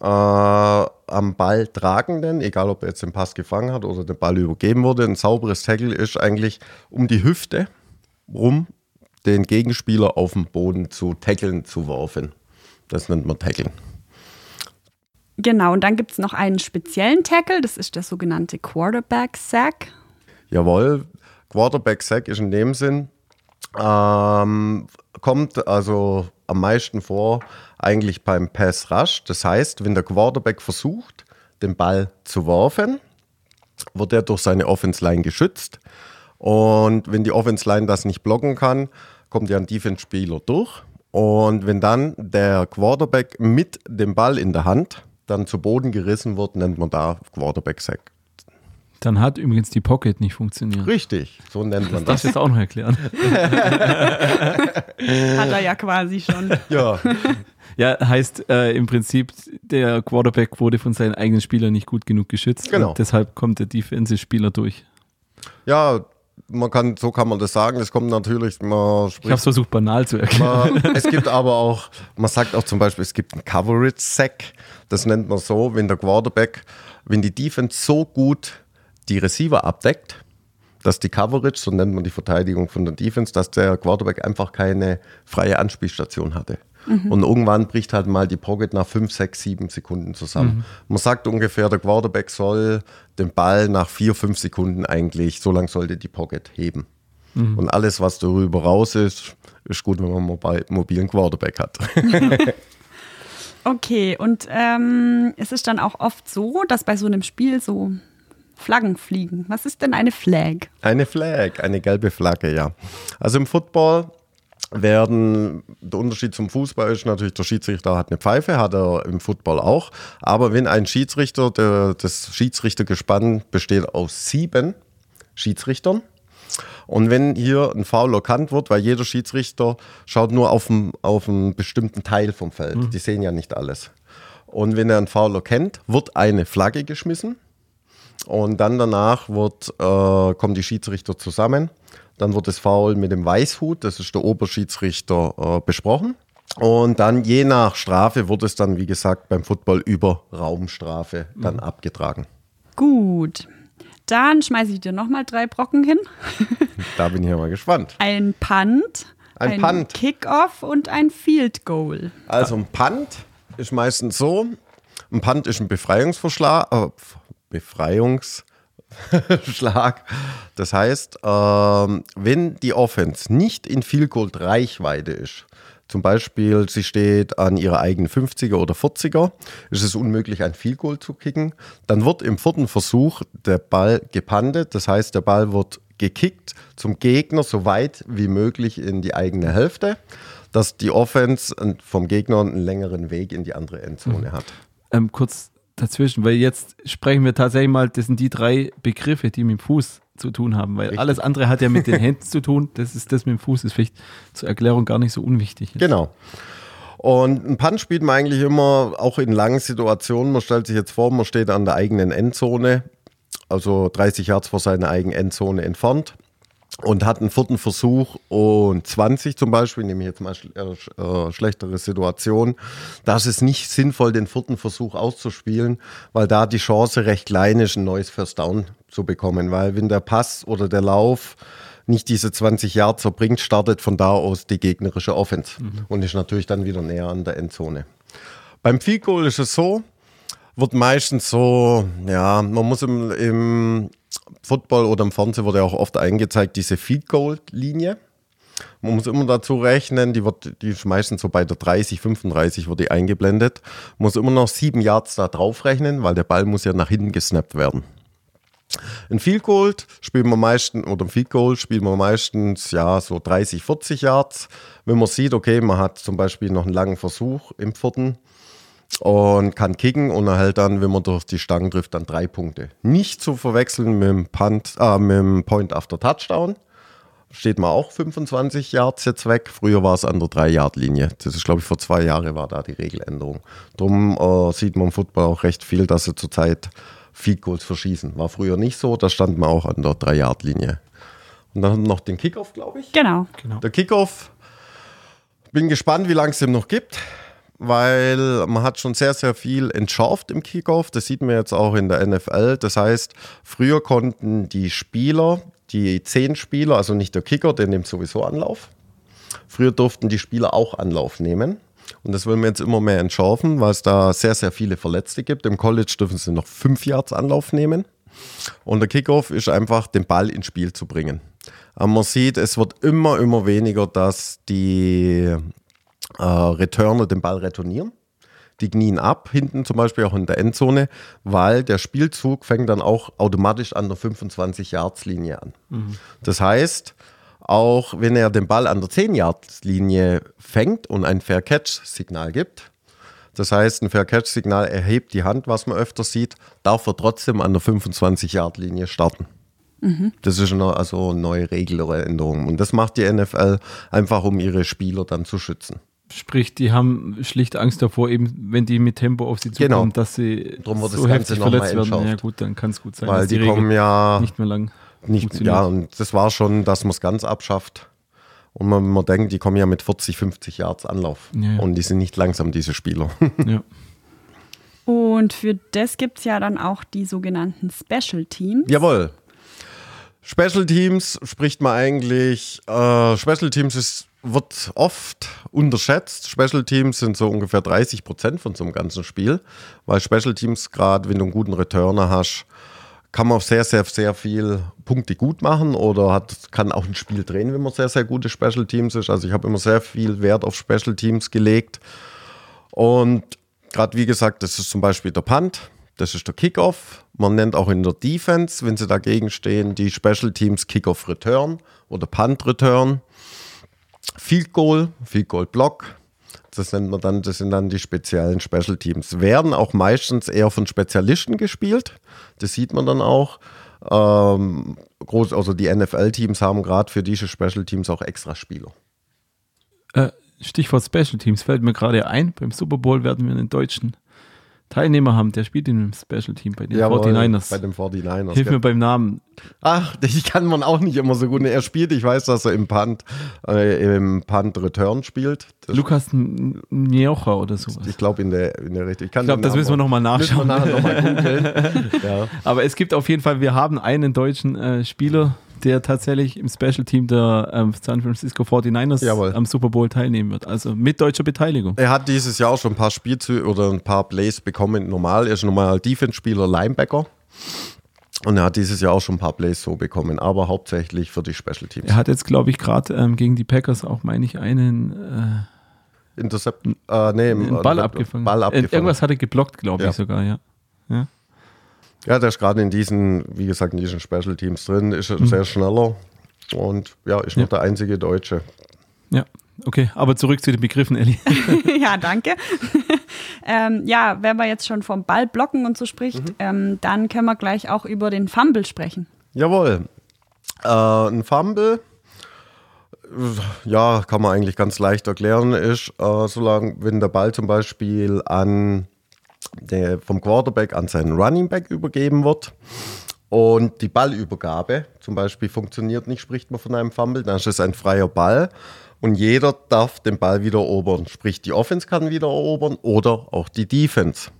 äh, am Ball tragenden, egal ob er jetzt den Pass gefangen hat oder der Ball übergeben wurde. Ein sauberes Tackle ist eigentlich um die Hüfte rum den Gegenspieler auf den Boden zu tackeln, zu werfen. Das nennt man Tackeln. Genau, und dann gibt es noch einen speziellen Tackle, das ist der sogenannte Quarterback Sack. Jawohl, Quarterback Sack ist in dem Sinn, ähm, kommt also am meisten vor eigentlich beim Pass Rush. Das heißt, wenn der Quarterback versucht, den Ball zu werfen, wird er durch seine Offense Line geschützt. Und wenn die Offense Line das nicht blocken kann, kommt ja ein Defense-Spieler durch. Und wenn dann der Quarterback mit dem Ball in der Hand dann zu Boden gerissen wird, nennt man da Quarterback Sack. Dann hat übrigens die Pocket nicht funktioniert. Richtig, so nennt man Das das. jetzt auch noch erklären. Hat er ja quasi schon. Ja, Ja, heißt äh, im Prinzip, der Quarterback wurde von seinen eigenen Spielern nicht gut genug geschützt. Genau. Und deshalb kommt der Defensive-Spieler durch. ja, man kann, so kann man das sagen. Es kommt natürlich, man Ich spricht habe es versucht, banal zu erklären. Man, es gibt aber auch, man sagt auch zum Beispiel, es gibt einen Coverage-Sack. Das nennt man so, wenn der Quarterback, wenn die Defense so gut die Receiver abdeckt, dass die Coverage, so nennt man die Verteidigung von der Defense, dass der Quarterback einfach keine freie Anspielstation hatte. Und irgendwann bricht halt mal die Pocket nach 5, 6, 7 Sekunden zusammen. Man sagt ungefähr, der Quarterback soll den Ball nach 4, 5 Sekunden eigentlich, so lang sollte die Pocket heben. Und alles, was darüber raus ist, ist gut, wenn man einen mobi- mobilen Quarterback hat. Okay, und ähm, es ist dann auch oft so, dass bei so einem Spiel so Flaggen fliegen. Was ist denn eine Flag? Eine Flag, eine gelbe Flagge, ja. Also im Football werden, der Unterschied zum Fußball ist natürlich, der Schiedsrichter hat eine Pfeife, hat er im Football auch. Aber wenn ein Schiedsrichter, der, das Schiedsrichtergespann besteht aus sieben Schiedsrichtern. Und wenn hier ein Foul erkannt wird, weil jeder Schiedsrichter schaut nur auf einen, auf einen bestimmten Teil vom Feld, die sehen ja nicht alles. Und wenn er einen Foul erkennt, wird eine Flagge geschmissen. Und dann danach wird, äh, kommen die Schiedsrichter zusammen. Dann wird das Foul mit dem Weißhut, das ist der Oberschiedsrichter, äh, besprochen. Und dann je nach Strafe wird es dann, wie gesagt, beim Football über Raumstrafe dann abgetragen. Gut. Dann schmeiße ich dir nochmal drei Brocken hin. Da bin ich ja mal gespannt. Ein Punt. Ein Punt. Kickoff und ein Field Goal. Also ein Punt ist meistens so, ein Punt ist ein Befreiungsverschlag, äh, Befreiungsschlag. Das heißt, ähm, wenn die Offense nicht in Field Goal Reichweite ist, zum Beispiel, sie steht an ihrer eigenen 50er oder 40er, ist es unmöglich, ein Field Goal zu kicken. Dann wird im vierten Versuch der Ball gepandet, das heißt, der Ball wird gekickt zum Gegner so weit wie möglich in die eigene Hälfte, dass die Offense vom Gegner einen längeren Weg in die andere Endzone hat. Ähm, kurz dazwischen, weil jetzt sprechen wir tatsächlich mal, das sind die drei Begriffe, die mit dem Fuß zu tun haben, weil Richtig. alles andere hat ja mit den Händen zu tun. Das ist das mit dem Fuß, ist vielleicht zur Erklärung gar nicht so unwichtig. Genau. Und ein Punt spielt man eigentlich immer auch in langen Situationen. Man stellt sich jetzt vor, man steht an der eigenen Endzone, also 30 Yards vor seiner eigenen Endzone entfernt und hat einen vierten Versuch und 20 zum Beispiel, nehme ich jetzt mal äh, äh, schlechtere Situation, da ist es nicht sinnvoll, den vierten Versuch auszuspielen, weil da die Chance recht klein ist, ein neues First Down zu bekommen, weil wenn der Pass oder der Lauf nicht diese 20 Yards erbringt, startet von da aus die gegnerische Offense und ist natürlich dann wieder näher an der Endzone. Beim Field Goal ist es so, wird meistens so, ja, man muss im, im Football oder im Fernsehen wurde auch oft eingezeigt, diese Field Goal Linie. Man muss immer dazu rechnen, die wird, die ist meistens so bei der 30, 35 wird die eingeblendet. Man muss immer noch sieben Yards da drauf rechnen, weil der Ball muss ja nach hinten gesnappt werden. Ein Field Goal spielen wir meistens, oder ein Field Goal spielen wir meistens, ja, so 30, 40 Yards. Wenn man sieht, okay, man hat zum Beispiel noch einen langen Versuch im vierten und kann kicken und erhält dann, wenn man durch die Stangen trifft, dann drei Punkte. Nicht zu verwechseln mit dem, Punt, äh, mit dem Point after Touchdown. Steht man auch 25 Yards jetzt weg. Früher war es an der 3-Yard-Linie. Das ist, glaube ich, vor zwei Jahren war da die Regeländerung. Darum äh, sieht man im Football auch recht viel, dass sie zurzeit Field Goals verschießen. War früher nicht so, da stand man auch an der 3-Yard-Linie. Und dann noch den Kickoff, glaube ich. Genau. Der Kickoff, bin gespannt, wie lange es den noch gibt, weil man hat schon sehr, sehr viel entschärft im Kickoff. Das sieht man jetzt auch in der NFL. Das heißt, früher konnten die Spieler, die zehn Spieler, also nicht der Kicker, der nimmt sowieso Anlauf. Früher durften die Spieler auch Anlauf nehmen. Und das wollen wir jetzt immer mehr entschärfen, weil es da sehr, sehr viele Verletzte gibt. Im College dürfen sie noch fünf Yards Anlauf nehmen. Und der Kickoff ist einfach, den Ball ins Spiel zu bringen. Aber man sieht, es wird immer, immer weniger, dass die äh, Returner den Ball retournieren. Die knien ab, hinten zum Beispiel auch in der Endzone, weil der Spielzug fängt dann auch automatisch an der 25-Yards-Linie an. Das heißt, auch wenn er den Ball an der 10-Yards-Linie fängt und ein Fair-Catch-Signal gibt, das heißt, ein Fair-Catch-Signal erhebt die Hand, was man öfter sieht, darf er trotzdem an der 25-Yard-Linie starten. Das ist eine, also eine neue Regel oder Änderung. Und das macht die NFL einfach, um ihre Spieler dann zu schützen. Sprich, die haben schlicht Angst davor, eben wenn die mit Tempo auf sie zukommen, Genau. dass sie Drum wird so das Ganze heftig verletzt werden. Ja entschärft. gut, dann kann es gut sein, Weil dass die, Regel kommen ja nicht mehr lang nicht, ja, und das war schon, dass man es ganz abschafft. Und man, man denkt, die kommen ja mit 40, 50 Yards Anlauf. Ja, ja. Und die sind nicht langsam, diese Spieler. ja. Und für das gibt es ja dann auch die sogenannten Special Teams. Jawohl. Special Teams spricht man eigentlich, äh, Special Teams ist, wird oft unterschätzt. Special Teams sind so ungefähr 30 Prozent von so einem ganzen Spiel, weil Special Teams, gerade wenn du einen guten Returner hast, kann man sehr, sehr, sehr viel Punkte gut machen oder hat, kann auch ein Spiel drehen, wenn man sehr, sehr gute Special Teams ist. Also ich habe immer sehr viel Wert auf Special Teams gelegt. Und gerade wie gesagt, das ist zum Beispiel der Punt, das ist der Kickoff. Man nennt auch in der Defense, wenn sie dagegen stehen, die Special Teams Kickoff Return oder Punt Return. Field Goal, Field Goal Block. Das nennt man dann, das sind dann die speziellen Special Teams. Werden auch meistens eher von Spezialisten gespielt. Das sieht man dann auch. Ähm, groß, also die NFL-Teams haben gerade für diese Special Teams auch extra Spieler. Äh, Stichwort Special Teams fällt mir gerade ein. Beim Super Bowl werden wir einen deutschen Teilnehmer haben, der spielt in einem Special Team bei den Jawohl, 49ers. Bei den 49ers. Hilf gell. mir beim Namen. Ach, ich kann man auch nicht immer so gut. Er spielt, ich weiß, dass er im Punt, äh, im Punt Return spielt. Das, Lukas Njocha oder sowas. ich glaube in der, in der Richtung. Ich, Ich glaube, das müssen wir nochmal Müssen wir nachschauen. nachher nochmal googeln. ja. Aber es gibt auf jeden Fall, wir haben einen deutschen äh, Spieler der tatsächlich im Special Team der ähm, San Francisco 49ers Jawohl. am Super Bowl teilnehmen wird. Also mit deutscher Beteiligung. Er hat dieses Jahr auch schon ein paar Spielzüge oder ein paar Plays bekommen. Normal, er ist normal Defense-Spieler, Linebacker. Und er hat dieses Jahr auch schon ein paar Plays so bekommen, aber hauptsächlich für die Special Teams. Er hat jetzt, glaube ich, gerade ähm, gegen die Packers auch, meine ich, einen, Intercept, äh, nee, äh, einen Ball abgefangen. Ball Äh, abgefangen. Irgendwas hat er geblockt, glaube Ja. ich sogar, ja. ja. Ja, der ist gerade in diesen, wie gesagt, in diesen Special Teams drin, ist er sehr schneller und ja, ist noch Mhm. Ja. der einzige Deutsche. Ja, okay. Aber zurück zu den Begriffen, Elli. ja, danke. ähm, ja, wenn wir jetzt schon vom Ball blocken und so spricht, ähm, dann können wir gleich auch über den Fumble sprechen. Jawohl. Äh, ein Fumble, ja, kann man eigentlich ganz leicht erklären, ist, äh, solange, wenn der Ball zum Beispiel an der, vom Quarterback an seinen Running Back übergeben wird und die Ballübergabe zum Beispiel funktioniert nicht, spricht man von einem Fumble, dann ist es ein freier Ball und jeder darf den Ball wieder erobern. Sprich, die Offense kann wieder erobern oder auch die Defense.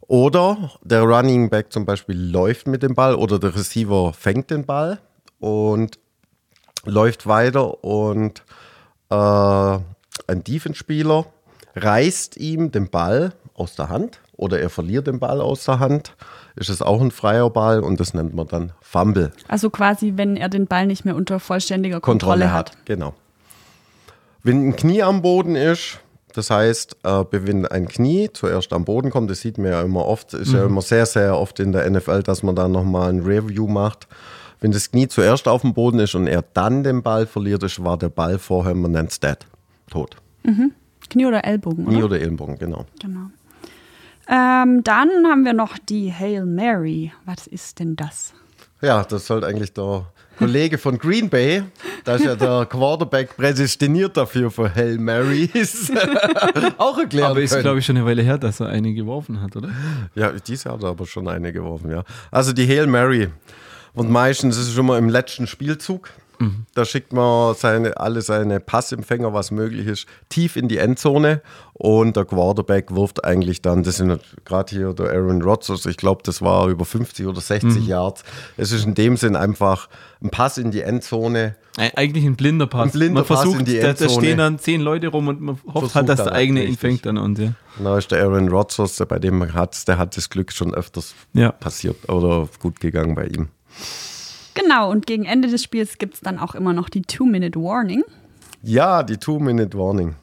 Oder der Running Back zum Beispiel läuft mit dem Ball oder der Receiver fängt den Ball und läuft weiter und äh, ein Defense-Spieler reißt ihm den Ball aus der Hand oder er verliert den Ball aus der Hand, ist es auch ein freier Ball und das nennt man dann Fumble. Also quasi, wenn er den Ball nicht mehr unter vollständiger Kontrolle, Kontrolle hat. hat. Genau. Wenn ein Knie am Boden ist, das heißt, äh, wenn ein Knie zuerst am Boden kommt, das sieht man ja immer oft, ist ja immer sehr, sehr oft in der NFL, dass man dann nochmal ein Review macht. Wenn das Knie zuerst auf dem Boden ist und er dann den Ball verliert, ist, war der Ball vorher, man nennt es dead, tot. Knie oder Ellbogen, Knie oder? oder Ellenbogen, genau. Genau. Ähm, dann haben wir noch die Hail Mary. Was ist denn das? Ja, das sollte eigentlich der Kollege von Green Bay, da ist ja der Quarterback prädestiniert dafür für Hail Marys, auch erklären Aber ist, glaube ich, schon eine Weile her, dass er eine geworfen hat, oder? Ja, dies Jahr hat er aber schon eine geworfen, ja. Also die Hail Mary. Und meistens ist es schon mal im letzten Spielzug. Da schickt man seine, alle seine Passempfänger, was möglich ist, tief in die Endzone. Und der Quarterback wirft eigentlich dann, das sind gerade hier der Aaron Rodgers, ich glaube, das war über 50 oder 60 Yards. Es ist in dem Sinn einfach ein Pass in die Endzone. Eig- Eigentlich ein blinder Pass. Ein blinder man Pass versucht, in die da, da Endzone. stehen dann zehn Leute rum und man hofft halt, dass der eigene ihn richtig. fängt dann und ja. Da ist der Aaron Rodgers, der bei dem hat, der hat das Glück schon öfters Ja. passiert oder gut gegangen bei ihm. Genau, und gegen Ende des Spiels gibt es dann auch immer noch die Two-Minute-Warning. Ja, die Two-Minute-Warning.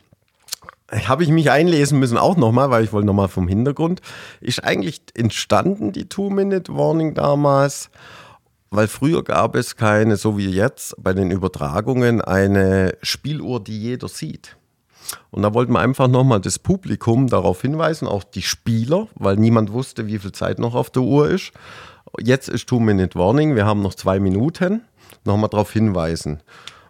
Habe ich mich einlesen müssen auch nochmal, weil ich wollte nochmal vom Hintergrund. Ist eigentlich entstanden, die Two-Minute-Warning damals, weil früher gab es keine, so wie jetzt bei den Übertragungen, eine Spieluhr, die jeder sieht. Und da wollten wir einfach nochmal das Publikum darauf hinweisen, auch die Spieler, weil niemand wusste, wie viel Zeit noch auf der Uhr ist. Jetzt ist Two-Minute-Warning, wir haben noch zwei Minuten, nochmal darauf hinweisen.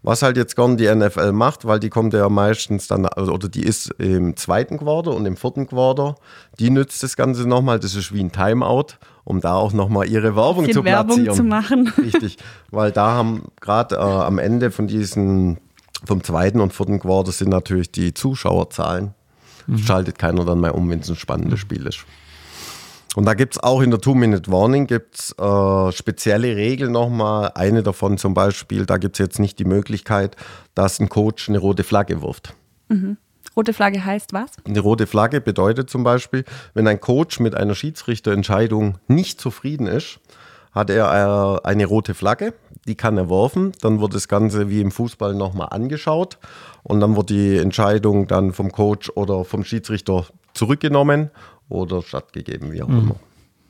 Was halt jetzt gern die NFL macht, weil die kommt ja meistens dann, also- oder die ist im zweiten Quarter und im vierten Quarter, die nützt das Ganze nochmal, das ist wie ein Timeout, um da auch nochmal ihre Werbung zu platzieren. Werbung zu machen. Richtig, weil da haben gerade äh, am Ende von diesen, vom zweiten und vierten Quarter sind natürlich die Zuschauerzahlen. Schaltet keiner dann mehr um, wenn es ein spannendes Spiel ist. Und da gibt es auch in der Two-Minute-Warning gibt's, äh, spezielle Regeln nochmal. Eine davon zum Beispiel, da gibt es jetzt nicht die Möglichkeit, dass ein Coach eine rote Flagge wirft. Rote Flagge heißt was? Eine rote Flagge bedeutet zum Beispiel, wenn ein Coach mit einer Schiedsrichterentscheidung nicht zufrieden ist, hat er äh, eine rote Flagge, die kann er werfen, dann wird das Ganze wie im Fußball nochmal angeschaut und dann wird die Entscheidung dann vom Coach oder vom Schiedsrichter zurückgenommen oder stattgegeben, wie auch immer.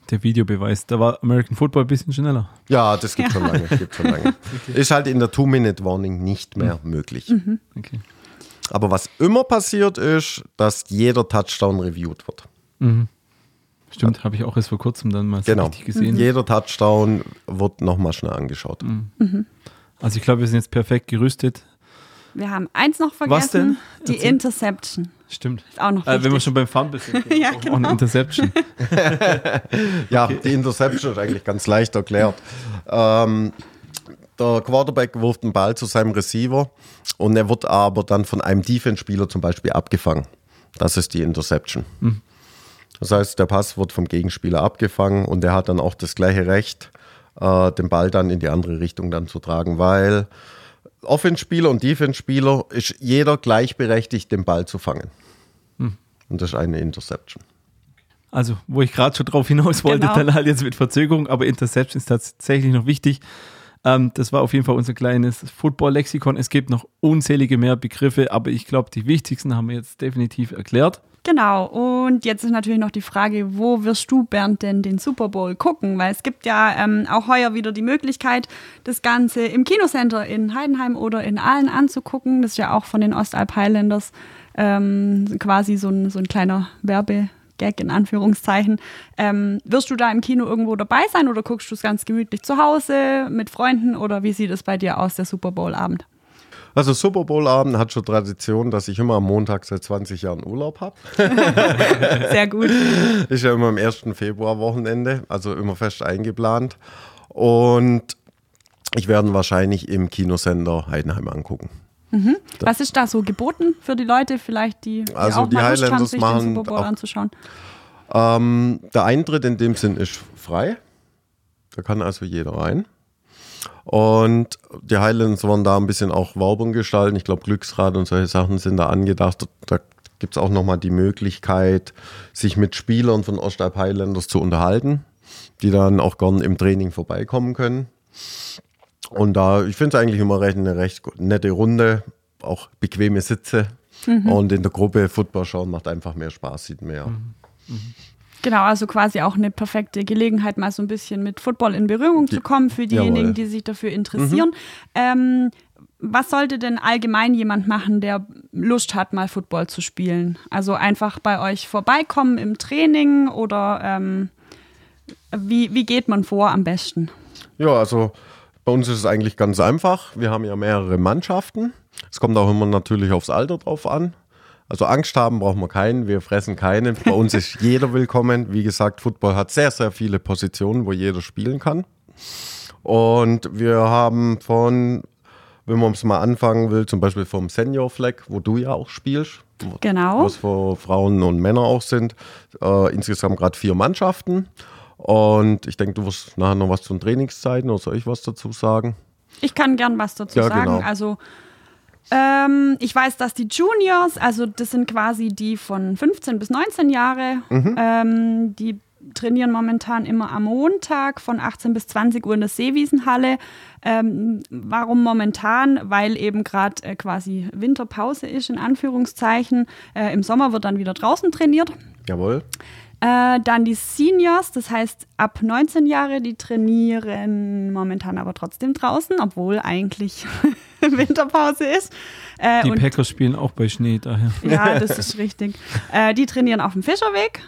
Der Videobeweis. Da war American Football ein bisschen schneller. Ja, das gibt schon lange. Gibt schon lange. Ist halt in der Two-Minute-Warning nicht mehr möglich. Okay. Aber was immer passiert ist, dass jeder Touchdown reviewed wird. Stimmt, habe ich auch erst vor kurzem dann mal so Genau. richtig gesehen. Jeder Touchdown wird nochmal schnell angeschaut. Also ich glaube, wir sind jetzt perfekt gerüstet. Wir haben eins noch vergessen. Was denn? Die Erzähl. Interception. Stimmt. Ist auch noch Äh, wenn wir schon beim Fumble sind, Ja, eine genau. Interception. Ja, die Interception ist eigentlich ganz leicht erklärt. Ähm, der Quarterback wirft den Ball zu seinem Receiver und er wird aber dann von einem Defense-Spieler zum Beispiel abgefangen. Das ist die Interception. Das heißt, der Pass wird vom Gegenspieler abgefangen und er hat dann auch das gleiche Recht, äh, den Ball dann in die andere Richtung dann zu tragen, weil Offenspieler und Defense-Spieler ist jeder gleichberechtigt, den Ball zu fangen. Hm. Und das ist eine Interception. Also, wo ich gerade schon drauf hinaus wollte, genau. dann halt jetzt mit Verzögerung, aber Interception ist tatsächlich noch wichtig. Ähm, das war auf jeden Fall unser kleines Football-Lexikon. Es gibt noch unzählige mehr Begriffe, aber ich glaube, die wichtigsten haben wir jetzt definitiv erklärt. Genau, und jetzt ist natürlich noch die Frage, wo wirst du, Bernd, denn den Super Bowl gucken? Weil es gibt ja ähm, auch heuer wieder die Möglichkeit, das Ganze im Kinocenter in Heidenheim oder in Aalen anzugucken. Das ist ja auch von den Ostalp Highlanders ähm, quasi so ein, so ein kleiner Werbe. Gag in Anführungszeichen. Ähm, wirst du da im Kino irgendwo dabei sein oder guckst du es ganz gemütlich zu Hause mit Freunden oder wie sieht es bei dir aus, der Super Bowl-Abend? Also Super Bowl-Abend hat schon Tradition, dass ich immer am Montag seit 20 Jahren Urlaub habe. Sehr gut. Ist ja immer am 1. Februar-Wochenende, also immer fest eingeplant. Und ich werde wahrscheinlich im Kinosender Heidenheim angucken. Mhm. Was ist da so geboten für die Leute, vielleicht die, die also auch die mal Lust haben, sich den Super Bowl anzuschauen? Ähm, der Eintritt in dem Sinn ist frei. Da kann also jeder rein. Und die Highlands wollen da ein bisschen auch Werbung gestalten. Ich glaube, Glücksrad und solche Sachen sind da angedacht. Da gibt es auch nochmal die Möglichkeit, sich mit Spielern von Ostalb Highlanders zu unterhalten, die dann auch gern im Training vorbeikommen können. Und da, ich finde es eigentlich immer recht, eine recht nette Runde, auch bequeme Sitze. Mhm. Und in der Gruppe Football schauen macht einfach mehr Spaß, sieht mehr. Mhm. Mhm. Genau, also quasi auch eine perfekte Gelegenheit, mal so ein bisschen mit Football in Berührung zu kommen für diejenigen, die sich dafür interessieren. Mhm. Ähm, was sollte denn allgemein jemand machen, der Lust hat, mal Football zu spielen? Also einfach bei euch vorbeikommen im Training oder ähm, wie, wie geht man vor am besten? Ja, also bei uns ist es eigentlich ganz einfach. Wir haben ja mehrere Mannschaften. Es kommt auch immer natürlich aufs Alter drauf an. Also Angst haben brauchen wir keinen, wir fressen keinen. Bei uns ist jeder willkommen. Wie gesagt, Football hat sehr, sehr viele Positionen, wo jeder spielen kann. Und wir haben von, wenn man es mal anfangen will, zum Beispiel vom Senior Flag, wo du ja auch spielst. Genau. Was für Frauen und Männer auch sind. Äh, insgesamt gerade vier Mannschaften. Und ich denke, du wirst nachher noch was zu den Trainingszeiten oder soll ich was dazu sagen? Ich kann gern was dazu ja, sagen. Genau. Also ähm, ich weiß, dass die Juniors, also das sind quasi die von 15 bis 19 Jahre, mhm. ähm, die trainieren momentan immer am Montag von 18 bis 20 Uhr in der Seewiesenhalle. Ähm, warum momentan? Weil eben gerade äh, quasi Winterpause ist, in Anführungszeichen. Äh, Im Sommer wird dann wieder draußen trainiert. Jawohl. Äh, dann die Seniors, das heißt ab 19 Jahre, die trainieren momentan aber trotzdem draußen, obwohl eigentlich Winterpause ist. Äh, die Packers spielen auch bei Schnee daher. Ja, das ist richtig. Äh, die trainieren auf dem Fischerweg.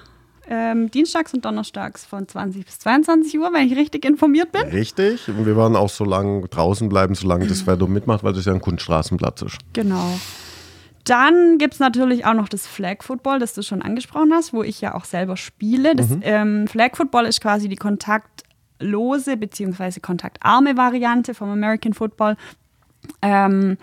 Ähm, dienstags und donnerstags von 20 bis 22 Uhr, wenn ich richtig informiert bin. Richtig. Und wir werden auch so lange draußen bleiben, solange das Wetter mitmacht, weil das ja ein Kunststraßenplatz ist. Genau. Dann gibt es natürlich auch noch das Flag Football, das du schon angesprochen hast, wo ich ja auch selber spiele. Das mhm. ähm, Flag Football ist quasi die kontaktlose bzw. kontaktarme Variante vom American Football. Ähm,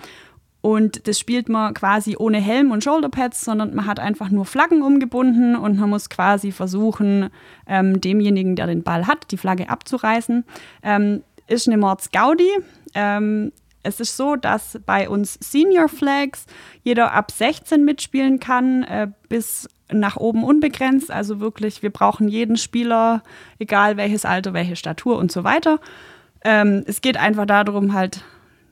und das spielt man quasi ohne Helm und Shoulderpads, sondern man hat einfach nur Flaggen umgebunden und man muss quasi versuchen, ähm, demjenigen, der den Ball hat, die Flagge abzureißen. Ähm, ist eine Mordsgaudi. Ähm, es ist so, dass bei uns Senior Flags jeder ab 16 mitspielen kann, äh, bis nach oben unbegrenzt. Also wirklich, wir brauchen jeden Spieler, egal welches Alter, welche Statur und so weiter. Ähm, es geht einfach darum, halt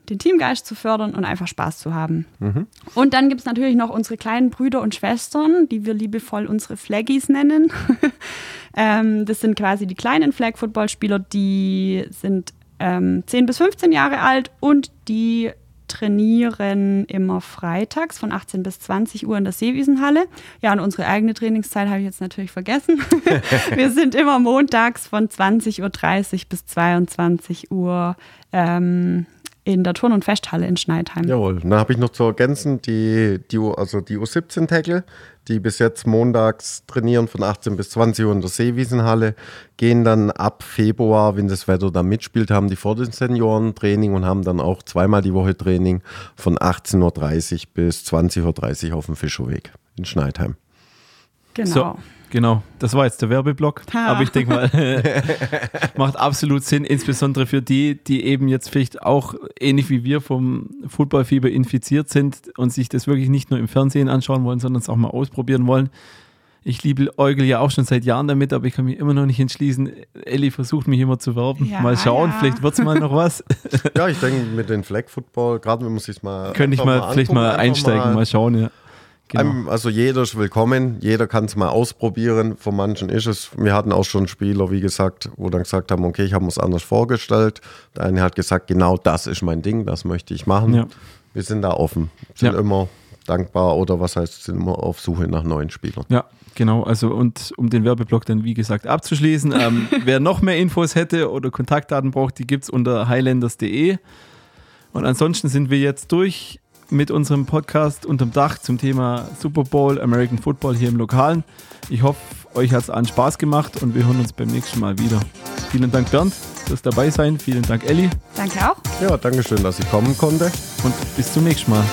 den Teamgeist zu fördern und einfach Spaß zu haben. Mhm. Und dann gibt es natürlich noch unsere kleinen Brüder und Schwestern, die wir liebevoll unsere Flaggies nennen. ähm, das sind quasi die kleinen Flag-Football-Spieler, die sind ähm, 10 bis 15 Jahre alt und die trainieren immer freitags von 18 bis 20 Uhr in der Seewiesenhalle. Ja, und unsere eigene Trainingszeit habe ich jetzt natürlich vergessen. Wir sind immer montags von 20.30 Uhr bis 22 Uhr ähm, in der Turn- und Festhalle in Schneidheim. Jawohl, dann habe ich noch zu ergänzen, die, die, also die U17-Tackle, die bis jetzt montags trainieren von 18 bis 20 Uhr in der Seewiesenhalle, gehen dann ab Februar, wenn das Wetter da mitspielt, haben die vor den Senioren Training und haben dann auch zweimal die Woche Training von 18.30 Uhr bis 20.30 Uhr auf dem Fischerweg in Schneidheim. Genau. So, Genau, das war jetzt der Werbeblock. Ha. Aber ich denke mal, macht absolut Sinn, insbesondere für die, die eben jetzt vielleicht auch ähnlich wie wir vom Footballfieber infiziert sind und sich das wirklich nicht nur im Fernsehen anschauen wollen, sondern es auch mal ausprobieren wollen. Ich liebe Eugel ja auch schon seit Jahren damit, aber ich kann mich immer noch nicht entschließen. Elli versucht mich immer zu werben. Ja, mal schauen, ja. vielleicht wird es mal noch was. Ja, ich denke mit dem Flag Football, gerade wenn man sich mal. Könnte ich einfach mal vielleicht mal einsteigen, mal, schauen, ja. Genau. Also jeder ist willkommen, jeder kann es mal ausprobieren. Von manchen ist es. Wir hatten auch schon Spieler, wie gesagt, wo dann gesagt haben, okay, ich habe mir es anders vorgestellt. Der eine hat gesagt, genau das ist mein Ding, das möchte ich machen. Ja. Wir sind da offen, sind Ja. immer dankbar oder was heißt, sind immer auf Suche nach neuen Spielern. Ja, genau. Also und um den Werbeblock dann wie gesagt abzuschließen, ähm, wer noch mehr Infos hätte oder Kontaktdaten braucht, die gibt es unter highlanders.de. Und ansonsten sind wir jetzt durch mit unserem Podcast unterm Dach zum Thema Super Bowl, American Football hier im Lokalen. Ich hoffe, euch hat es an Spaß gemacht und wir hören uns beim nächsten Mal wieder. Vielen Dank Bernd fürs dabei sein. Vielen Dank Elli Danke auch. Ja, Dankeschön, dass ich kommen konnte. und bis zum nächsten Mal.